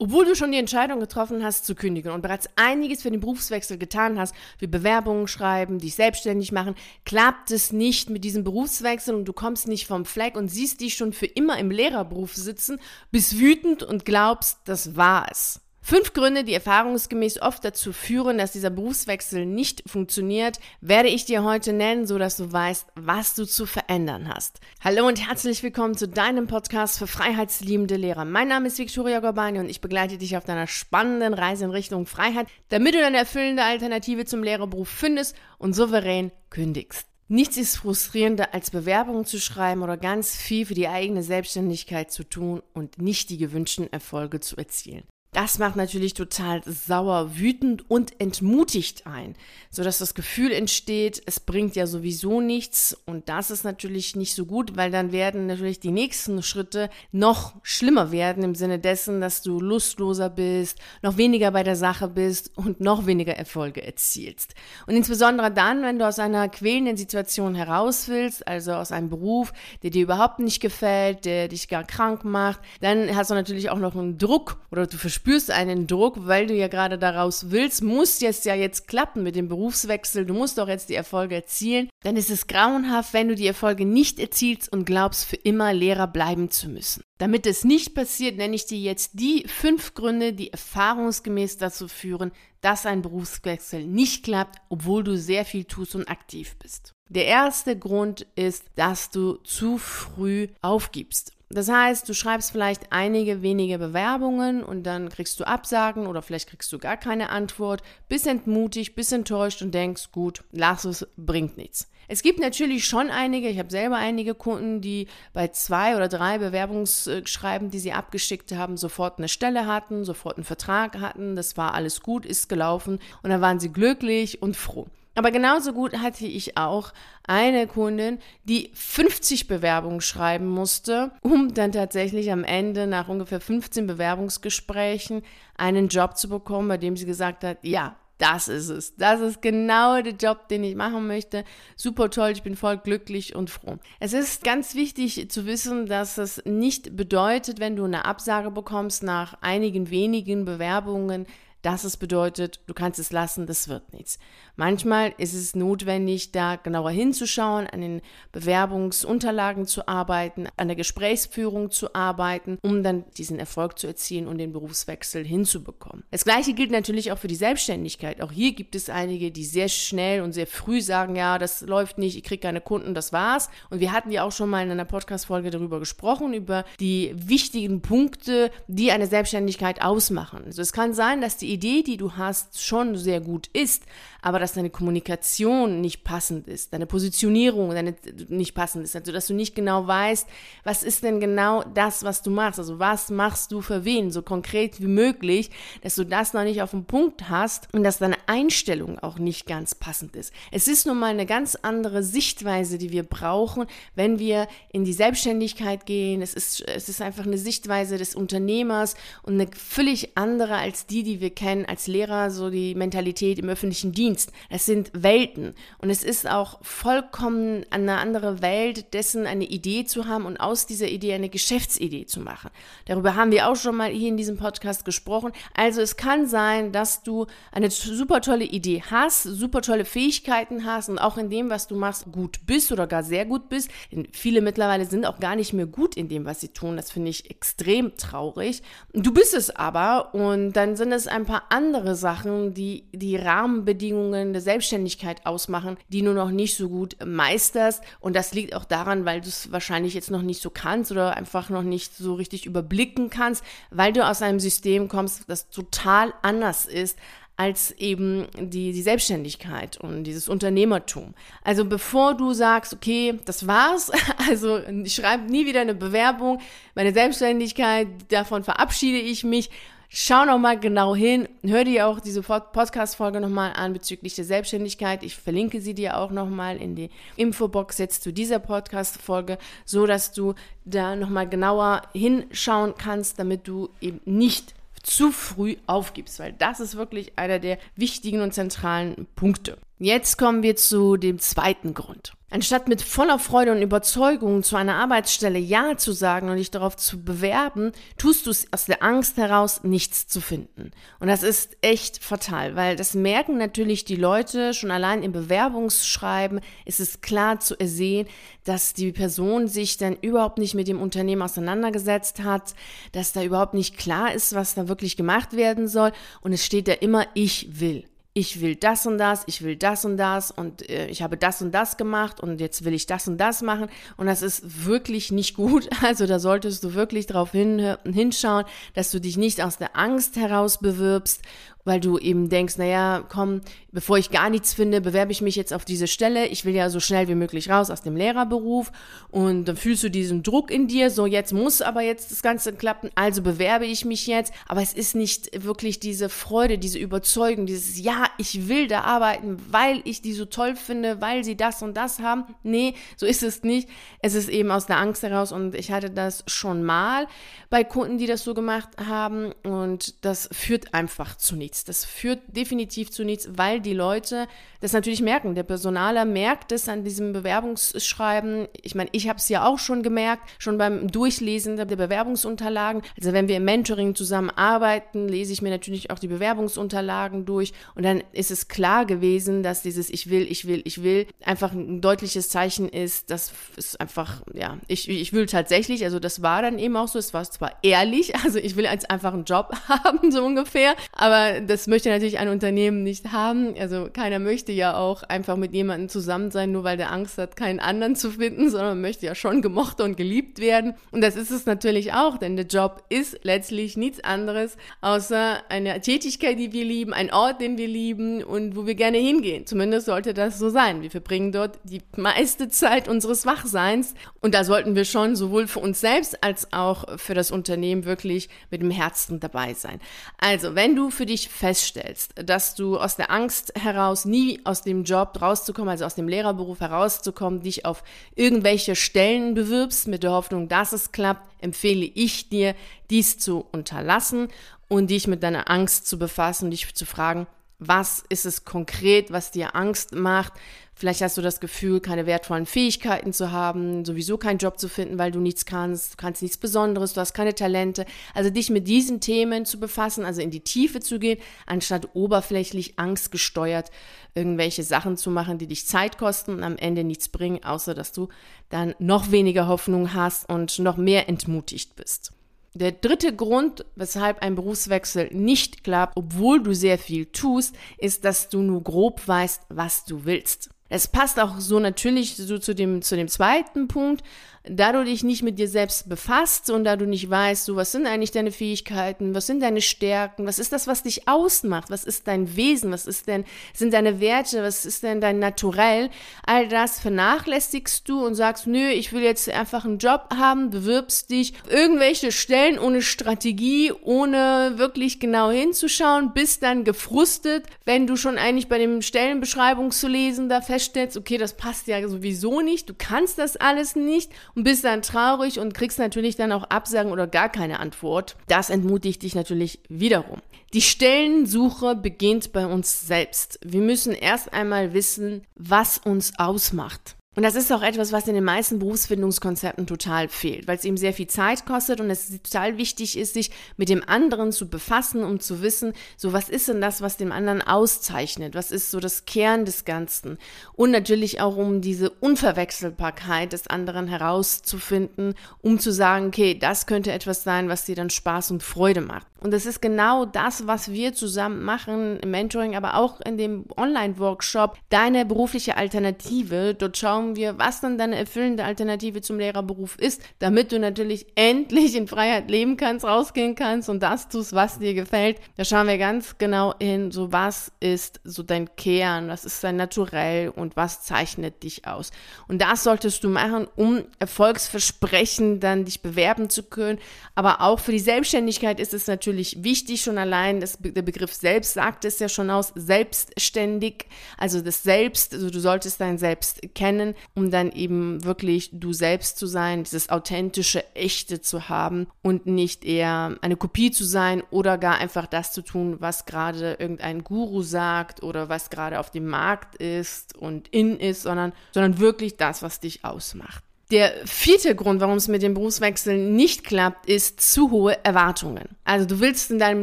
Obwohl du schon die Entscheidung getroffen hast zu kündigen und bereits einiges für den Berufswechsel getan hast, wie Bewerbungen schreiben, dich selbstständig machen, klappt es nicht mit diesem Berufswechsel und du kommst nicht vom Fleck und siehst dich schon für immer im Lehrerberuf sitzen, bist wütend und glaubst, das war es. Fünf Gründe, die erfahrungsgemäß oft dazu führen, dass dieser Berufswechsel nicht funktioniert, werde ich dir heute nennen, so dass du weißt, was du zu verändern hast. Hallo und herzlich willkommen zu deinem Podcast für freiheitsliebende Lehrer. Mein Name ist Victoria Gorbani und ich begleite dich auf deiner spannenden Reise in Richtung Freiheit, damit du eine erfüllende Alternative zum Lehrerberuf findest und souverän kündigst. Nichts ist frustrierender, als Bewerbungen zu schreiben oder ganz viel für die eigene Selbstständigkeit zu tun und nicht die gewünschten Erfolge zu erzielen. Das macht natürlich total sauer, wütend und entmutigt ein, so dass das Gefühl entsteht, es bringt ja sowieso nichts und das ist natürlich nicht so gut, weil dann werden natürlich die nächsten Schritte noch schlimmer werden im Sinne dessen, dass du lustloser bist, noch weniger bei der Sache bist und noch weniger Erfolge erzielst. Und insbesondere dann, wenn du aus einer quälenden Situation heraus willst, also aus einem Beruf, der dir überhaupt nicht gefällt, der dich gar krank macht, dann hast du natürlich auch noch einen Druck oder du spürst einen Druck, weil du ja gerade daraus willst, muss jetzt ja jetzt klappen mit dem Berufswechsel, du musst doch jetzt die Erfolge erzielen, dann ist es grauenhaft, wenn du die Erfolge nicht erzielst und glaubst, für immer Lehrer bleiben zu müssen. Damit es nicht passiert, nenne ich dir jetzt die fünf Gründe, die erfahrungsgemäß dazu führen, dass ein Berufswechsel nicht klappt, obwohl du sehr viel tust und aktiv bist. Der erste Grund ist, dass du zu früh aufgibst. Das heißt, du schreibst vielleicht einige wenige Bewerbungen und dann kriegst du Absagen oder vielleicht kriegst du gar keine Antwort, bist entmutigt, bist enttäuscht und denkst, gut, lass es, bringt nichts. Es gibt natürlich schon einige, ich habe selber einige Kunden, die bei zwei oder drei Bewerbungsschreiben, die sie abgeschickt haben, sofort eine Stelle hatten, sofort einen Vertrag hatten, das war alles gut, ist gelaufen und dann waren sie glücklich und froh. Aber genauso gut hatte ich auch eine Kundin, die 50 Bewerbungen schreiben musste, um dann tatsächlich am Ende nach ungefähr 15 Bewerbungsgesprächen einen Job zu bekommen, bei dem sie gesagt hat, ja, das ist es. Das ist genau der Job, den ich machen möchte. Super toll, ich bin voll glücklich und froh. Es ist ganz wichtig zu wissen, dass es nicht bedeutet, wenn du eine Absage bekommst nach einigen wenigen Bewerbungen, dass es bedeutet, du kannst es lassen, das wird nichts. Manchmal ist es notwendig, da genauer hinzuschauen, an den Bewerbungsunterlagen zu arbeiten, an der Gesprächsführung zu arbeiten, um dann diesen Erfolg zu erzielen und den Berufswechsel hinzubekommen. Das gleiche gilt natürlich auch für die Selbstständigkeit. Auch hier gibt es einige, die sehr schnell und sehr früh sagen, ja, das läuft nicht, ich kriege keine Kunden, das war's. Und wir hatten ja auch schon mal in einer Podcast-Folge darüber gesprochen, über die wichtigen Punkte, die eine Selbstständigkeit ausmachen. Also es kann sein, dass die Idee, die du hast, schon sehr gut ist, aber dass deine Kommunikation nicht passend ist, deine Positionierung deine, nicht passend ist, also dass du nicht genau weißt, was ist denn genau das, was du machst, also was machst du für wen, so konkret wie möglich, dass du das noch nicht auf den Punkt hast und dass deine Einstellung auch nicht ganz passend ist. Es ist nun mal eine ganz andere Sichtweise, die wir brauchen, wenn wir in die Selbstständigkeit gehen. Es ist, es ist einfach eine Sichtweise des Unternehmers und eine völlig andere als die, die wir kennen als Lehrer, so die Mentalität im öffentlichen Dienst. Es sind Welten. Und es ist auch vollkommen eine andere Welt, dessen eine Idee zu haben und aus dieser Idee eine Geschäftsidee zu machen. Darüber haben wir auch schon mal hier in diesem Podcast gesprochen. Also es kann sein, dass du eine super tolle Idee hast, super tolle Fähigkeiten hast und auch in dem, was du machst, gut bist oder gar sehr gut bist. Denn viele mittlerweile sind auch gar nicht mehr gut in dem, was sie tun. Das finde ich extrem traurig. Du bist es aber und dann sind es ein paar andere Sachen, die die Rahmenbedingungen Bedingungen der Selbstständigkeit ausmachen, die du noch nicht so gut meisterst. Und das liegt auch daran, weil du es wahrscheinlich jetzt noch nicht so kannst oder einfach noch nicht so richtig überblicken kannst, weil du aus einem System kommst, das total anders ist als eben die, die Selbstständigkeit und dieses Unternehmertum. Also bevor du sagst, okay, das war's, also ich schreibe nie wieder eine Bewerbung, meine Selbstständigkeit, davon verabschiede ich mich, Schau nochmal genau hin, hör dir auch diese Podcast-Folge nochmal an bezüglich der Selbstständigkeit. Ich verlinke sie dir auch nochmal in die Infobox jetzt zu dieser Podcast-Folge, so dass du da nochmal genauer hinschauen kannst, damit du eben nicht zu früh aufgibst, weil das ist wirklich einer der wichtigen und zentralen Punkte. Jetzt kommen wir zu dem zweiten Grund. Anstatt mit voller Freude und Überzeugung zu einer Arbeitsstelle Ja zu sagen und dich darauf zu bewerben, tust du es aus der Angst heraus, nichts zu finden. Und das ist echt fatal, weil das merken natürlich die Leute schon allein im Bewerbungsschreiben. Ist es klar zu ersehen, dass die Person sich dann überhaupt nicht mit dem Unternehmen auseinandergesetzt hat, dass da überhaupt nicht klar ist, was da wirklich gemacht werden soll. Und es steht da immer, ich will ich will das und das, ich will das und das und äh, ich habe das und das gemacht und jetzt will ich das und das machen und das ist wirklich nicht gut. Also da solltest du wirklich darauf hin, hinschauen, dass du dich nicht aus der Angst heraus bewirbst weil du eben denkst, naja, komm, bevor ich gar nichts finde, bewerbe ich mich jetzt auf diese Stelle. Ich will ja so schnell wie möglich raus aus dem Lehrerberuf. Und dann fühlst du diesen Druck in dir, so jetzt muss aber jetzt das Ganze klappen, also bewerbe ich mich jetzt. Aber es ist nicht wirklich diese Freude, diese Überzeugung, dieses Ja, ich will da arbeiten, weil ich die so toll finde, weil sie das und das haben. Nee, so ist es nicht. Es ist eben aus der Angst heraus und ich hatte das schon mal bei Kunden, die das so gemacht haben und das führt einfach zu nichts nichts. Das führt definitiv zu nichts, weil die Leute das natürlich merken. Der Personaler merkt es an diesem Bewerbungsschreiben. Ich meine, ich habe es ja auch schon gemerkt, schon beim Durchlesen der Bewerbungsunterlagen. Also wenn wir im Mentoring zusammenarbeiten, lese ich mir natürlich auch die Bewerbungsunterlagen durch und dann ist es klar gewesen, dass dieses Ich will, ich will, ich will einfach ein deutliches Zeichen ist, das ist einfach, ja, ich, ich will tatsächlich, also das war dann eben auch so, es war zwar ehrlich, also ich will jetzt einfach einen Job haben, so ungefähr, aber das möchte natürlich ein Unternehmen nicht haben. Also keiner möchte ja auch einfach mit jemandem zusammen sein, nur weil der Angst hat, keinen anderen zu finden, sondern möchte ja schon gemocht und geliebt werden. Und das ist es natürlich auch, denn der Job ist letztlich nichts anderes außer eine Tätigkeit, die wir lieben, ein Ort, den wir lieben und wo wir gerne hingehen. Zumindest sollte das so sein. Wir verbringen dort die meiste Zeit unseres Wachseins und da sollten wir schon sowohl für uns selbst als auch für das Unternehmen wirklich mit dem Herzen dabei sein. Also, wenn du für dich feststellst, dass du aus der Angst heraus nie aus dem Job rauszukommen, also aus dem Lehrerberuf herauszukommen, dich auf irgendwelche Stellen bewirbst mit der Hoffnung, dass es klappt, empfehle ich dir, dies zu unterlassen und dich mit deiner Angst zu befassen, dich zu fragen, was ist es konkret, was dir Angst macht? Vielleicht hast du das Gefühl, keine wertvollen Fähigkeiten zu haben, sowieso keinen Job zu finden, weil du nichts kannst, du kannst nichts Besonderes, du hast keine Talente. Also dich mit diesen Themen zu befassen, also in die Tiefe zu gehen, anstatt oberflächlich angstgesteuert irgendwelche Sachen zu machen, die dich Zeit kosten und am Ende nichts bringen, außer dass du dann noch weniger Hoffnung hast und noch mehr entmutigt bist. Der dritte Grund, weshalb ein Berufswechsel nicht klappt, obwohl du sehr viel tust, ist, dass du nur grob weißt, was du willst. Es passt auch so natürlich so zu dem, zu dem zweiten Punkt, da du dich nicht mit dir selbst befasst und da du nicht weißt, so was sind eigentlich deine Fähigkeiten, was sind deine Stärken, was ist das, was dich ausmacht, was ist dein Wesen, was ist denn, sind deine Werte, was ist denn dein Naturell, all das vernachlässigst du und sagst, nö, ich will jetzt einfach einen Job haben, bewirbst dich, irgendwelche Stellen ohne Strategie, ohne wirklich genau hinzuschauen, bist dann gefrustet, wenn du schon eigentlich bei dem Stellenbeschreibung zu lesen da feststellst, okay, das passt ja sowieso nicht, du kannst das alles nicht und bist dann traurig und kriegst natürlich dann auch Absagen oder gar keine Antwort. Das entmutigt dich natürlich wiederum. Die Stellensuche beginnt bei uns selbst. Wir müssen erst einmal wissen, was uns ausmacht. Und das ist auch etwas, was in den meisten Berufsfindungskonzepten total fehlt, weil es eben sehr viel Zeit kostet und es total wichtig ist, sich mit dem anderen zu befassen, um zu wissen, so was ist denn das, was den anderen auszeichnet? Was ist so das Kern des Ganzen? Und natürlich auch, um diese Unverwechselbarkeit des anderen herauszufinden, um zu sagen, okay, das könnte etwas sein, was dir dann Spaß und Freude macht. Und das ist genau das, was wir zusammen machen im Mentoring, aber auch in dem Online-Workshop, deine berufliche Alternative. Dort schauen wir, was dann deine erfüllende Alternative zum Lehrerberuf ist, damit du natürlich endlich in Freiheit leben kannst, rausgehen kannst und das tust, was dir gefällt. Da schauen wir ganz genau hin, so was ist so dein Kern, was ist dein Naturell und was zeichnet dich aus. Und das solltest du machen, um Erfolgsversprechen dann dich bewerben zu können. Aber auch für die Selbstständigkeit ist es natürlich natürlich wichtig, schon allein das, der Begriff selbst sagt es ja schon aus, selbstständig, also das Selbst, also du solltest dein Selbst kennen, um dann eben wirklich du selbst zu sein, dieses authentische, echte zu haben und nicht eher eine Kopie zu sein oder gar einfach das zu tun, was gerade irgendein Guru sagt oder was gerade auf dem Markt ist und in ist, sondern, sondern wirklich das, was dich ausmacht. Der vierte Grund, warum es mit dem Berufswechsel nicht klappt, ist zu hohe Erwartungen. Also du willst in deinem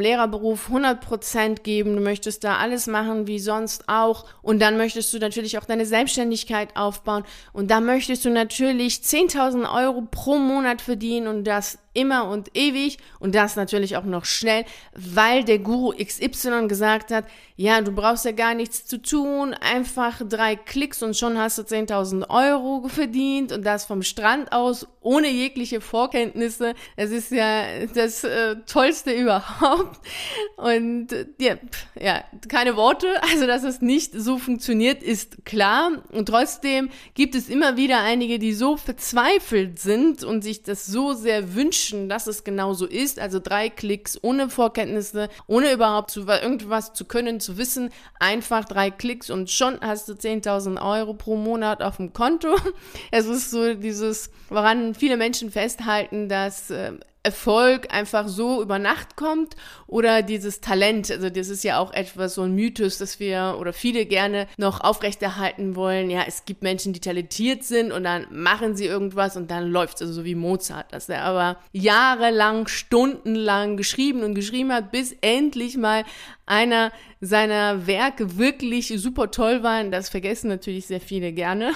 Lehrerberuf 100% geben, du möchtest da alles machen wie sonst auch und dann möchtest du natürlich auch deine Selbstständigkeit aufbauen und da möchtest du natürlich 10.000 Euro pro Monat verdienen und das immer und ewig. Und das natürlich auch noch schnell, weil der Guru XY gesagt hat, ja, du brauchst ja gar nichts zu tun, einfach drei Klicks und schon hast du 10.000 Euro verdient und das vom Strand aus, ohne jegliche Vorkenntnisse. Das ist ja das äh, Tollste überhaupt. Und äh, ja, ja, keine Worte. Also, dass es nicht so funktioniert, ist klar. Und trotzdem gibt es immer wieder einige, die so verzweifelt sind und sich das so sehr wünschen, wünschen, dass es genau so ist. Also drei Klicks ohne Vorkenntnisse, ohne überhaupt zu, irgendwas zu können, zu wissen. Einfach drei Klicks und schon hast du 10.000 Euro pro Monat auf dem Konto. Es ist so dieses, woran viele Menschen festhalten, dass äh, Erfolg einfach so über Nacht kommt oder dieses Talent. Also das ist ja auch etwas so ein Mythos, dass wir oder viele gerne noch aufrechterhalten wollen. Ja, es gibt Menschen, die talentiert sind und dann machen sie irgendwas und dann läuft es. Also so wie Mozart, dass er aber jahrelang, stundenlang geschrieben und geschrieben hat, bis endlich mal einer seiner Werke wirklich super toll waren. Das vergessen natürlich sehr viele gerne.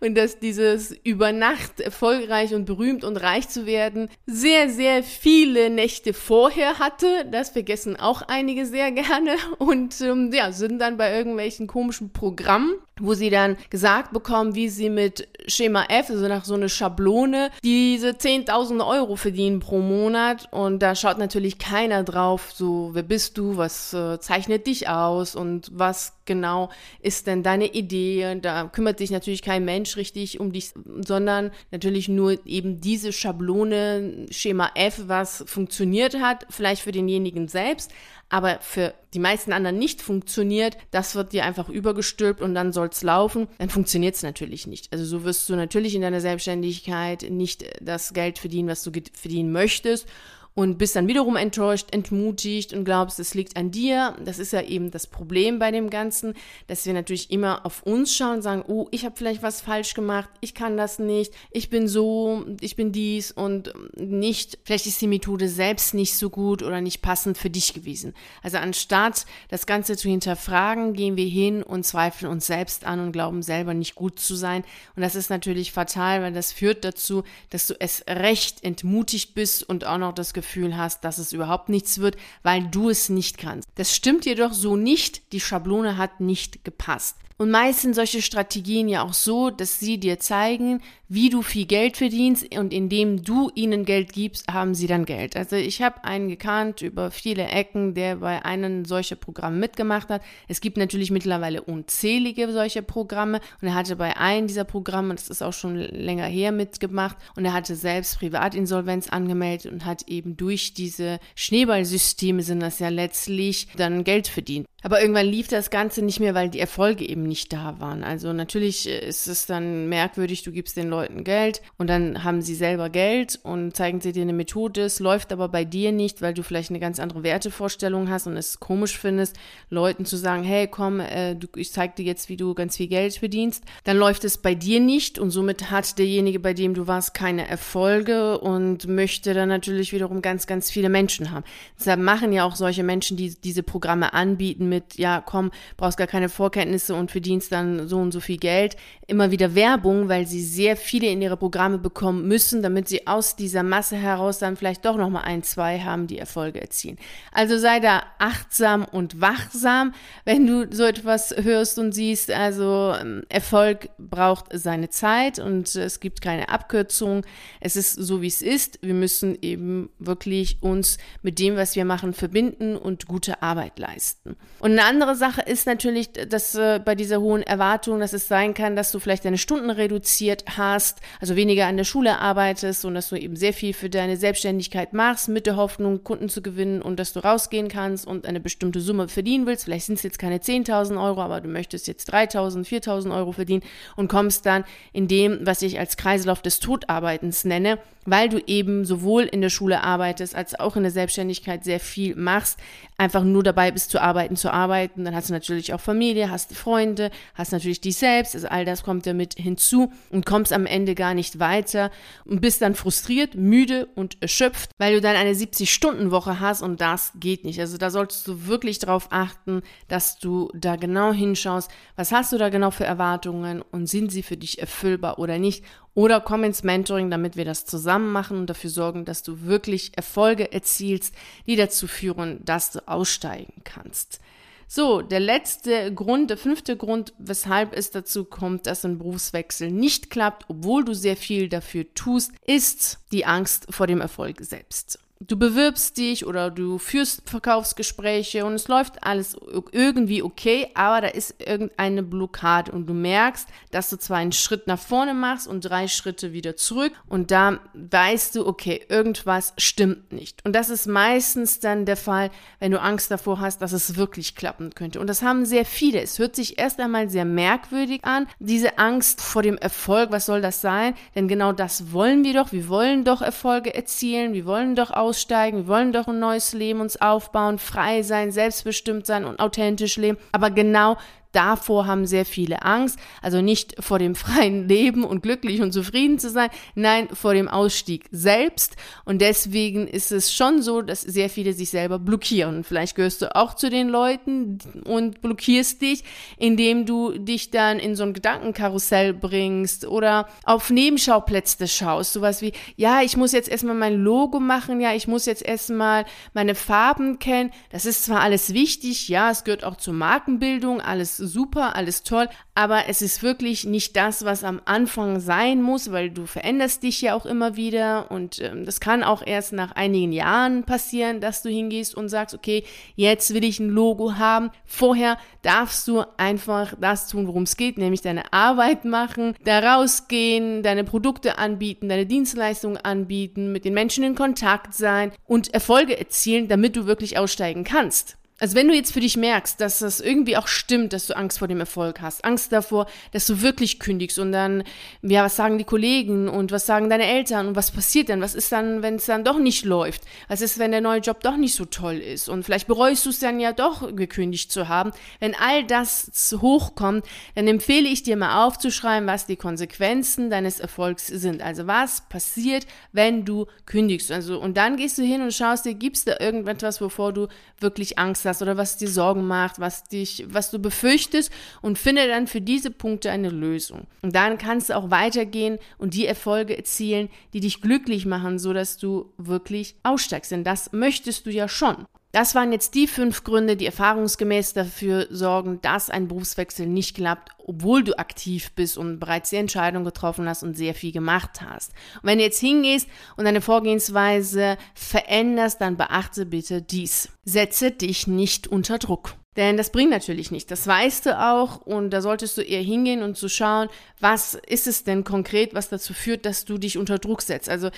Und dass dieses über Nacht erfolgreich und berühmt und reich zu werden sehr, sehr viele Nächte vorher hatte. Das vergessen auch einige sehr gerne. Und ähm, ja, sind dann bei irgendwelchen komischen Programmen wo sie dann gesagt bekommen, wie sie mit Schema F, also nach so einer Schablone, diese 10.000 Euro verdienen pro Monat. Und da schaut natürlich keiner drauf, so, wer bist du, was äh, zeichnet dich aus und was genau ist denn deine Idee. Da kümmert sich natürlich kein Mensch richtig um dich, sondern natürlich nur eben diese Schablone, Schema F, was funktioniert hat, vielleicht für denjenigen selbst, aber für die meisten anderen nicht funktioniert, das wird dir einfach übergestülpt und dann soll es laufen, dann funktioniert es natürlich nicht. Also so wirst du natürlich in deiner Selbstständigkeit nicht das Geld verdienen, was du verdienen möchtest und bist dann wiederum enttäuscht, entmutigt und glaubst, es liegt an dir. Das ist ja eben das Problem bei dem Ganzen, dass wir natürlich immer auf uns schauen und sagen, oh, ich habe vielleicht was falsch gemacht, ich kann das nicht, ich bin so, ich bin dies und nicht, vielleicht ist die Methode selbst nicht so gut oder nicht passend für dich gewesen. Also anstatt das Ganze zu hinterfragen, gehen wir hin und zweifeln uns selbst an und glauben selber nicht gut zu sein. Und das ist natürlich fatal, weil das führt dazu, dass du es recht entmutigt bist und auch noch das Gefühl Gefühl hast, dass es überhaupt nichts wird, weil du es nicht kannst. Das stimmt jedoch so nicht. Die Schablone hat nicht gepasst. Und meist sind solche Strategien ja auch so, dass sie dir zeigen, wie du viel Geld verdienst und indem du ihnen Geld gibst, haben sie dann Geld. Also ich habe einen gekannt über viele Ecken, der bei einem solcher Programme mitgemacht hat. Es gibt natürlich mittlerweile unzählige solche Programme und er hatte bei einem dieser Programme, das ist auch schon länger her, mitgemacht und er hatte selbst Privatinsolvenz angemeldet und hat eben durch diese Schneeballsysteme sind das ja letztlich dann Geld verdient. Aber irgendwann lief das Ganze nicht mehr, weil die Erfolge eben nicht da waren. Also natürlich ist es dann merkwürdig, du gibst den Leuten Geld und dann haben sie selber Geld und zeigen sie dir eine Methode. Es läuft aber bei dir nicht, weil du vielleicht eine ganz andere Wertevorstellung hast und es komisch findest, Leuten zu sagen, hey, komm, äh, ich zeig dir jetzt, wie du ganz viel Geld verdienst. Dann läuft es bei dir nicht und somit hat derjenige, bei dem du warst, keine Erfolge und möchte dann natürlich wiederum ganz, ganz viele Menschen haben. Deshalb machen ja auch solche Menschen, die diese Programme anbieten, mit, ja, komm, brauchst gar keine Vorkenntnisse und verdienst dann so und so viel Geld, immer wieder Werbung, weil sie sehr viele in ihre Programme bekommen müssen, damit sie aus dieser Masse heraus dann vielleicht doch nochmal ein, zwei haben, die Erfolge erzielen. Also sei da achtsam und wachsam, wenn du so etwas hörst und siehst. Also ähm, Erfolg braucht seine Zeit und es gibt keine Abkürzung. Es ist so, wie es ist. Wir müssen eben wirklich uns mit dem, was wir machen, verbinden und gute Arbeit leisten. Und eine andere Sache ist natürlich, dass äh, bei dieser hohen Erwartung, dass es sein kann, dass du vielleicht deine Stunden reduziert hast, also weniger an der Schule arbeitest und dass du eben sehr viel für deine Selbstständigkeit machst, mit der Hoffnung, Kunden zu gewinnen und dass du rausgehen kannst und eine bestimmte Summe verdienen willst. Vielleicht sind es jetzt keine 10.000 Euro, aber du möchtest jetzt 3.000, 4.000 Euro verdienen und kommst dann in dem, was ich als Kreislauf des Todarbeitens nenne, weil du eben sowohl in der Schule arbeitest als auch in der Selbstständigkeit sehr viel machst, einfach nur dabei bist zu arbeiten, zu arbeiten. Dann hast du natürlich auch Familie, hast Freunde, hast natürlich dich selbst, also all das kommt damit hinzu und kommst am Ende gar nicht weiter und bist dann frustriert, müde und erschöpft, weil du dann eine 70-Stunden-Woche hast und das geht nicht. Also da solltest du wirklich darauf achten, dass du da genau hinschaust, was hast du da genau für Erwartungen und sind sie für dich erfüllbar oder nicht oder komm ins Mentoring, damit wir das zusammen machen und dafür sorgen, dass du wirklich Erfolge erzielst, die dazu führen, dass du aussteigen kannst. So, der letzte Grund, der fünfte Grund, weshalb es dazu kommt, dass ein Berufswechsel nicht klappt, obwohl du sehr viel dafür tust, ist die Angst vor dem Erfolg selbst du bewirbst dich oder du führst Verkaufsgespräche und es läuft alles irgendwie okay, aber da ist irgendeine Blockade und du merkst, dass du zwar einen Schritt nach vorne machst und drei Schritte wieder zurück und da weißt du, okay, irgendwas stimmt nicht. Und das ist meistens dann der Fall, wenn du Angst davor hast, dass es wirklich klappen könnte. Und das haben sehr viele. Es hört sich erst einmal sehr merkwürdig an, diese Angst vor dem Erfolg, was soll das sein? Denn genau das wollen wir doch. Wir wollen doch Erfolge erzielen, wir wollen doch auch aussteigen, wir wollen doch ein neues Leben uns aufbauen, frei sein, selbstbestimmt sein und authentisch leben. Aber genau davor haben sehr viele Angst. Also nicht vor dem freien Leben und glücklich und zufrieden zu sein, nein, vor dem Ausstieg selbst. Und deswegen ist es schon so, dass sehr viele sich selber blockieren. Vielleicht gehörst du auch zu den Leuten und blockierst dich, indem du dich dann in so ein Gedankenkarussell bringst oder auf Nebenschauplätze schaust. Sowas wie, ja, ich muss jetzt erstmal mein Logo machen, ja, ich muss jetzt erstmal meine Farben kennen. Das ist zwar alles wichtig, ja, es gehört auch zur Markenbildung, alles super, alles toll, aber es ist wirklich nicht das, was am Anfang sein muss, weil du veränderst dich ja auch immer wieder und ähm, das kann auch erst nach einigen Jahren passieren, dass du hingehst und sagst, okay, jetzt will ich ein Logo haben. Vorher darfst du einfach das tun, worum es geht, nämlich deine Arbeit machen, da rausgehen, deine Produkte anbieten, deine Dienstleistungen anbieten, mit den Menschen in Kontakt sein und Erfolge erzielen, damit du wirklich aussteigen kannst. Also wenn du jetzt für dich merkst, dass das irgendwie auch stimmt, dass du Angst vor dem Erfolg hast, Angst davor, dass du wirklich kündigst und dann, ja, was sagen die Kollegen und was sagen deine Eltern und was passiert dann? Was ist dann, wenn es dann doch nicht läuft? Was ist, wenn der neue Job doch nicht so toll ist? Und vielleicht bereust du es dann ja doch gekündigt zu haben. Wenn all das hochkommt, dann empfehle ich dir mal aufzuschreiben, was die Konsequenzen deines Erfolgs sind. Also was passiert, wenn du kündigst? Also und dann gehst du hin und schaust dir, gibt es da irgendetwas, wovor du wirklich Angst hast oder was dir Sorgen macht, was dich, was du befürchtest und finde dann für diese Punkte eine Lösung. Und dann kannst du auch weitergehen und die Erfolge erzielen, die dich glücklich machen, so dass du wirklich aussteigst. Denn das möchtest du ja schon. Das waren jetzt die fünf Gründe, die erfahrungsgemäß dafür sorgen, dass ein Berufswechsel nicht klappt, obwohl du aktiv bist und bereits die Entscheidung getroffen hast und sehr viel gemacht hast. Und wenn du jetzt hingehst und deine Vorgehensweise veränderst, dann beachte bitte dies. Setze dich nicht unter Druck. Denn das bringt natürlich nicht. Das weißt du auch und da solltest du eher hingehen und zu schauen, was ist es denn konkret, was dazu führt, dass du dich unter Druck setzt. Also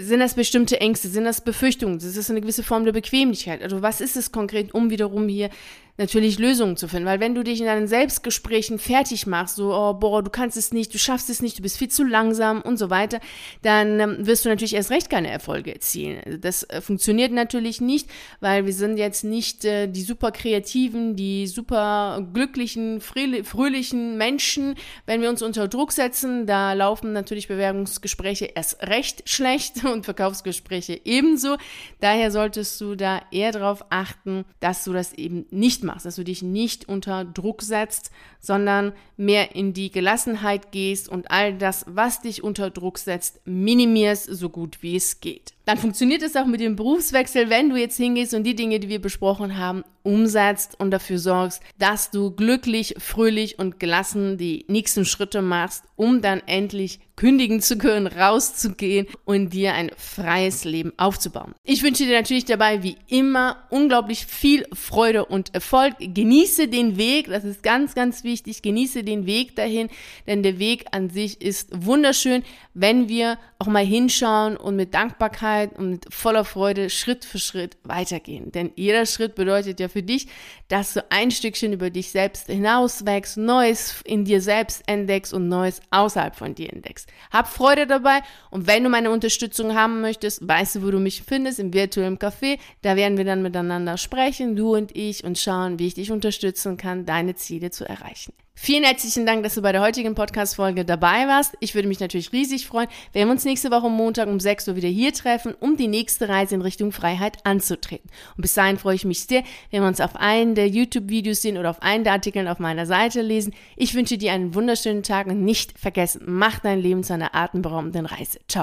sind das bestimmte Ängste, sind das Befürchtungen, ist das eine gewisse Form der Bequemlichkeit. Also was ist es konkret, um wiederum hier natürlich Lösungen zu finden. Weil wenn du dich in deinen Selbstgesprächen fertig machst, so, oh, boah, du kannst es nicht, du schaffst es nicht, du bist viel zu langsam und so weiter, dann ähm, wirst du natürlich erst recht keine Erfolge erzielen. Das äh, funktioniert natürlich nicht, weil wir sind jetzt nicht äh, die super kreativen, die super glücklichen, fröhlichen Menschen. Wenn wir uns unter Druck setzen, da laufen natürlich Bewerbungsgespräche erst recht schlecht und Verkaufsgespräche ebenso. Daher solltest du da eher darauf achten, dass du das eben nicht machst, dass du dich nicht unter Druck setzt, sondern mehr in die Gelassenheit gehst und all das, was dich unter Druck setzt, minimierst, so gut wie es geht. Dann funktioniert es auch mit dem Berufswechsel, wenn du jetzt hingehst und die Dinge, die wir besprochen haben, umsetzt und dafür sorgst, dass du glücklich, fröhlich und gelassen die nächsten Schritte machst, um dann endlich kündigen zu können, rauszugehen und dir ein freies Leben aufzubauen. Ich wünsche dir natürlich dabei wie immer unglaublich viel Freude und Erfolg. Genieße den Weg, das ist ganz, ganz wichtig. Genieße den Weg dahin, denn der Weg an sich ist wunderschön, wenn wir auch mal hinschauen und mit Dankbarkeit und mit voller Freude Schritt für Schritt weitergehen. Denn jeder Schritt bedeutet ja für dich, dass du ein Stückchen über dich selbst hinauswächst, Neues in dir selbst entdeckst und Neues außerhalb von dir entdeckst. Hab Freude dabei und wenn du meine Unterstützung haben möchtest, weißt du, wo du mich findest, im virtuellen Café. Da werden wir dann miteinander sprechen, du und ich, und schauen, wie ich dich unterstützen kann, deine Ziele zu erreichen. Vielen herzlichen Dank, dass du bei der heutigen Podcast-Folge dabei warst. Ich würde mich natürlich riesig freuen, wenn wir uns nächste Woche Montag um 6 Uhr wieder hier treffen, um die nächste Reise in Richtung Freiheit anzutreten. Und bis dahin freue ich mich sehr, wenn wir uns auf einen der YouTube-Videos sehen oder auf einen der Artikel auf meiner Seite lesen. Ich wünsche dir einen wunderschönen Tag und nicht vergessen, mach dein Leben zu einer atemberaubenden Reise. Ciao.